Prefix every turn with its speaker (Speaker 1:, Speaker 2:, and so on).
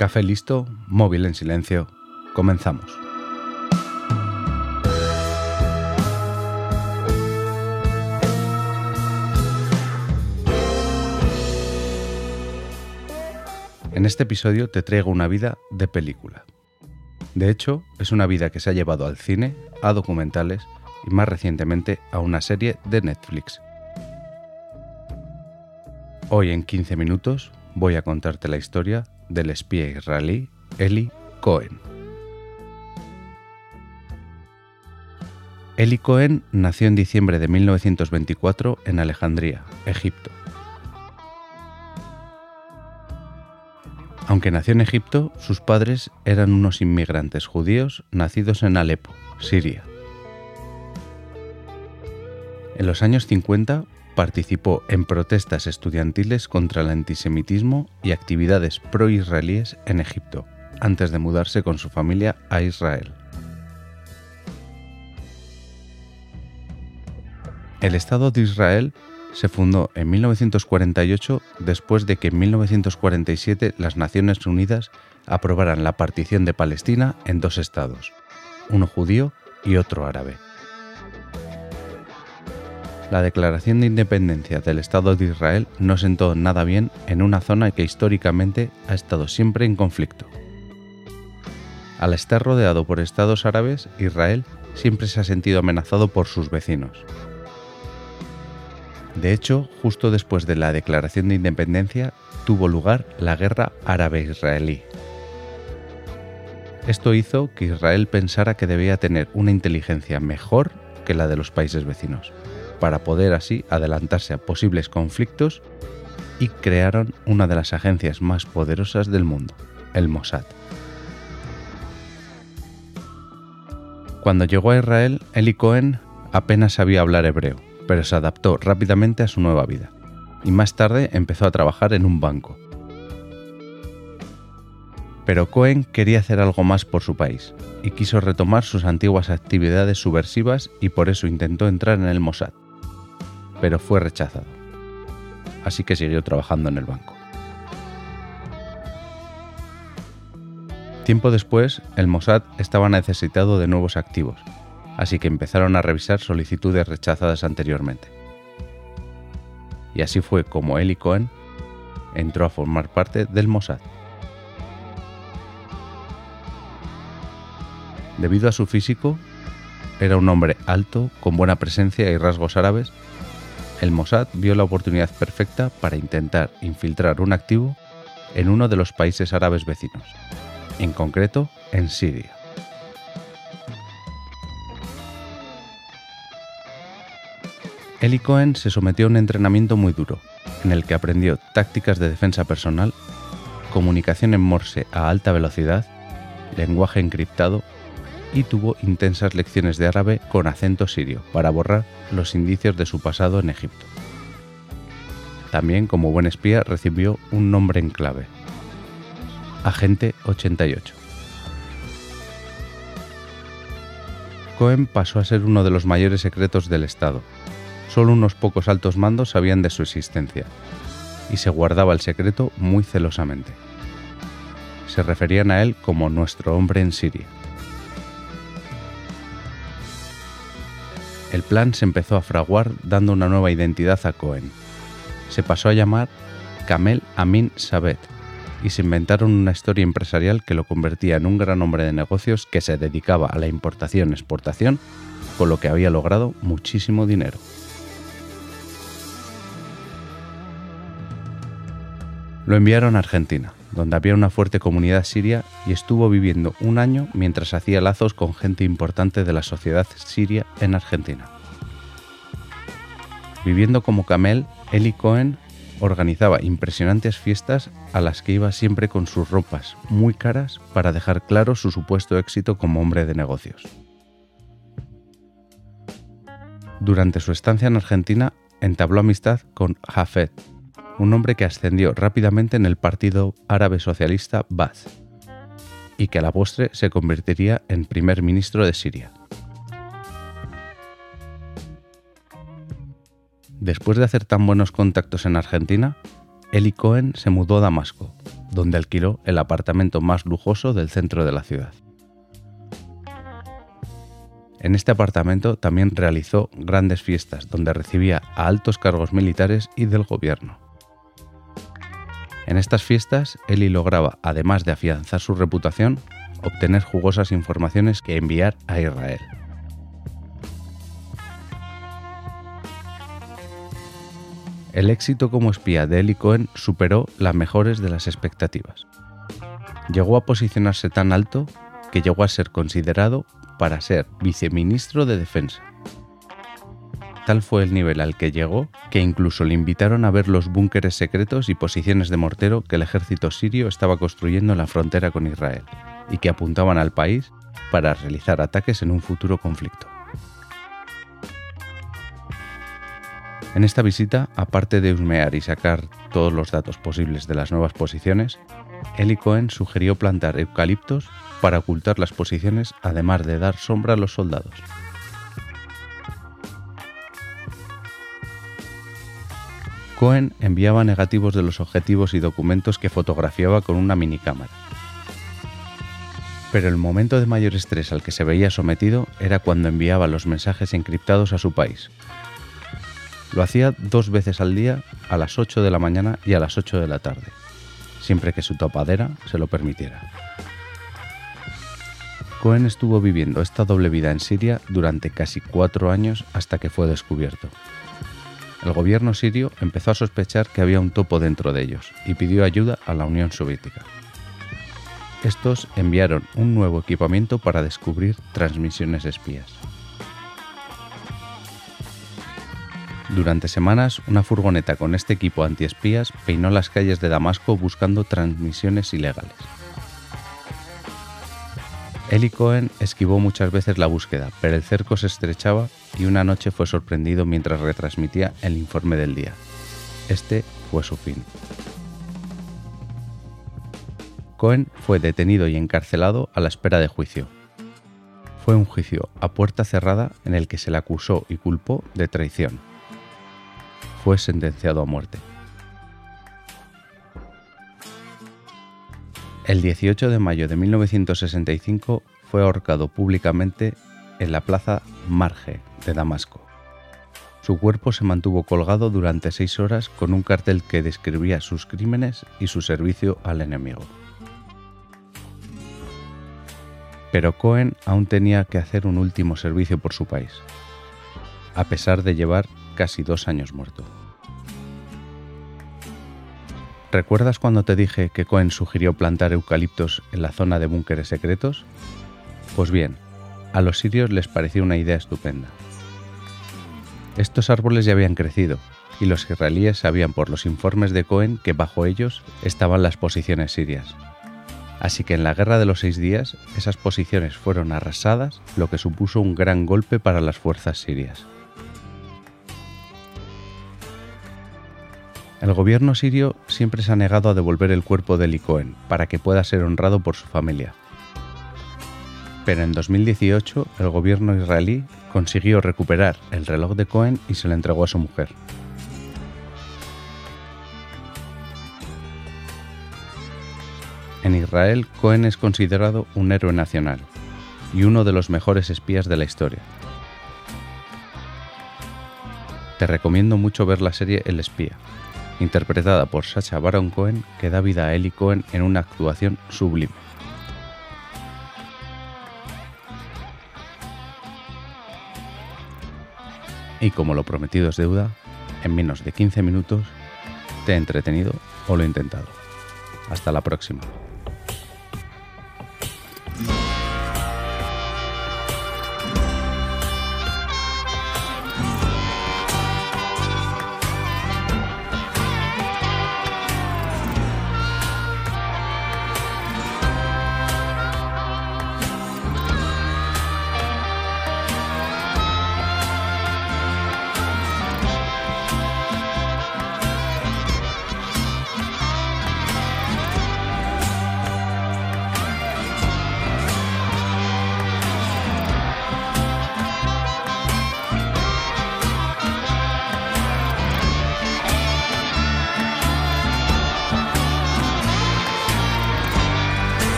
Speaker 1: Café listo, móvil en silencio. Comenzamos. En este episodio te traigo una vida de película. De hecho, es una vida que se ha llevado al cine, a documentales y más recientemente a una serie de Netflix. Hoy en 15 minutos voy a contarte la historia del espía israelí Eli Cohen. Eli Cohen nació en diciembre de 1924 en Alejandría, Egipto. Aunque nació en Egipto, sus padres eran unos inmigrantes judíos nacidos en Alepo, Siria. En los años 50 participó en protestas estudiantiles contra el antisemitismo y actividades pro-israelíes en Egipto, antes de mudarse con su familia a Israel. El Estado de Israel se fundó en 1948 después de que en 1947 las Naciones Unidas aprobaran la partición de Palestina en dos estados, uno judío y otro árabe. La declaración de independencia del Estado de Israel no sentó nada bien en una zona que históricamente ha estado siempre en conflicto. Al estar rodeado por estados árabes, Israel siempre se ha sentido amenazado por sus vecinos. De hecho, justo después de la declaración de independencia tuvo lugar la guerra árabe-israelí. Esto hizo que Israel pensara que debía tener una inteligencia mejor que la de los países vecinos, para poder así adelantarse a posibles conflictos y crearon una de las agencias más poderosas del mundo, el Mossad. Cuando llegó a Israel, Eli Cohen apenas sabía hablar hebreo pero se adaptó rápidamente a su nueva vida y más tarde empezó a trabajar en un banco. Pero Cohen quería hacer algo más por su país y quiso retomar sus antiguas actividades subversivas y por eso intentó entrar en el Mossad, pero fue rechazado. Así que siguió trabajando en el banco. Tiempo después, el Mossad estaba necesitado de nuevos activos así que empezaron a revisar solicitudes rechazadas anteriormente. Y así fue como Eli Cohen entró a formar parte del Mossad. Debido a su físico, era un hombre alto, con buena presencia y rasgos árabes, el Mossad vio la oportunidad perfecta para intentar infiltrar un activo en uno de los países árabes vecinos, en concreto en Siria. Eli Cohen se sometió a un entrenamiento muy duro, en el que aprendió tácticas de defensa personal, comunicación en morse a alta velocidad, lenguaje encriptado y tuvo intensas lecciones de árabe con acento sirio para borrar los indicios de su pasado en Egipto. También como buen espía recibió un nombre en clave, Agente 88. Cohen pasó a ser uno de los mayores secretos del Estado Solo unos pocos altos mandos sabían de su existencia, y se guardaba el secreto muy celosamente. Se referían a él como nuestro hombre en Siria. El plan se empezó a fraguar dando una nueva identidad a Cohen. Se pasó a llamar Kamel Amin Sabet y se inventaron una historia empresarial que lo convertía en un gran hombre de negocios que se dedicaba a la importación-exportación, con lo que había logrado muchísimo dinero. Lo enviaron a Argentina, donde había una fuerte comunidad siria y estuvo viviendo un año mientras hacía lazos con gente importante de la sociedad siria en Argentina. Viviendo como Camel, Eli Cohen organizaba impresionantes fiestas a las que iba siempre con sus ropas muy caras para dejar claro su supuesto éxito como hombre de negocios. Durante su estancia en Argentina entabló amistad con Jafet, un hombre que ascendió rápidamente en el partido árabe socialista Baath y que a la postre se convertiría en primer ministro de Siria. Después de hacer tan buenos contactos en Argentina, Eli Cohen se mudó a Damasco, donde alquiló el apartamento más lujoso del centro de la ciudad. En este apartamento también realizó grandes fiestas donde recibía a altos cargos militares y del gobierno. En estas fiestas, Eli lograba, además de afianzar su reputación, obtener jugosas informaciones que enviar a Israel. El éxito como espía de Eli Cohen superó las mejores de las expectativas. Llegó a posicionarse tan alto que llegó a ser considerado para ser viceministro de Defensa. Tal fue el nivel al que llegó que incluso le invitaron a ver los búnkeres secretos y posiciones de mortero que el ejército sirio estaba construyendo en la frontera con Israel y que apuntaban al país para realizar ataques en un futuro conflicto. En esta visita, aparte de husmear y sacar todos los datos posibles de las nuevas posiciones, Eli Cohen sugirió plantar eucaliptos para ocultar las posiciones, además de dar sombra a los soldados. Cohen enviaba negativos de los objetivos y documentos que fotografiaba con una minicámara. Pero el momento de mayor estrés al que se veía sometido era cuando enviaba los mensajes encriptados a su país. Lo hacía dos veces al día, a las 8 de la mañana y a las 8 de la tarde, siempre que su topadera se lo permitiera. Cohen estuvo viviendo esta doble vida en Siria durante casi cuatro años hasta que fue descubierto. El gobierno sirio empezó a sospechar que había un topo dentro de ellos y pidió ayuda a la Unión Soviética. Estos enviaron un nuevo equipamiento para descubrir transmisiones espías. Durante semanas, una furgoneta con este equipo antiespías peinó las calles de Damasco buscando transmisiones ilegales. Eli Cohen esquivó muchas veces la búsqueda, pero el cerco se estrechaba y una noche fue sorprendido mientras retransmitía el informe del día. Este fue su fin. Cohen fue detenido y encarcelado a la espera de juicio. Fue un juicio a puerta cerrada en el que se le acusó y culpó de traición. Fue sentenciado a muerte. El 18 de mayo de 1965 fue ahorcado públicamente en la plaza Marge de Damasco. Su cuerpo se mantuvo colgado durante seis horas con un cartel que describía sus crímenes y su servicio al enemigo. Pero Cohen aún tenía que hacer un último servicio por su país, a pesar de llevar casi dos años muerto. ¿Recuerdas cuando te dije que Cohen sugirió plantar eucaliptos en la zona de búnkeres secretos? Pues bien, a los sirios les pareció una idea estupenda. Estos árboles ya habían crecido, y los israelíes sabían por los informes de Cohen que bajo ellos estaban las posiciones sirias. Así que en la Guerra de los Seis Días esas posiciones fueron arrasadas, lo que supuso un gran golpe para las fuerzas sirias. El gobierno sirio siempre se ha negado a devolver el cuerpo de Eli Cohen para que pueda ser honrado por su familia. Pero en 2018 el gobierno israelí consiguió recuperar el reloj de Cohen y se lo entregó a su mujer. En Israel, Cohen es considerado un héroe nacional y uno de los mejores espías de la historia. Te recomiendo mucho ver la serie El espía, interpretada por Sacha Baron Cohen, que da vida a Ellie Cohen en una actuación sublime. Y como lo prometido es deuda, en menos de 15 minutos te he entretenido o lo he intentado. Hasta la próxima.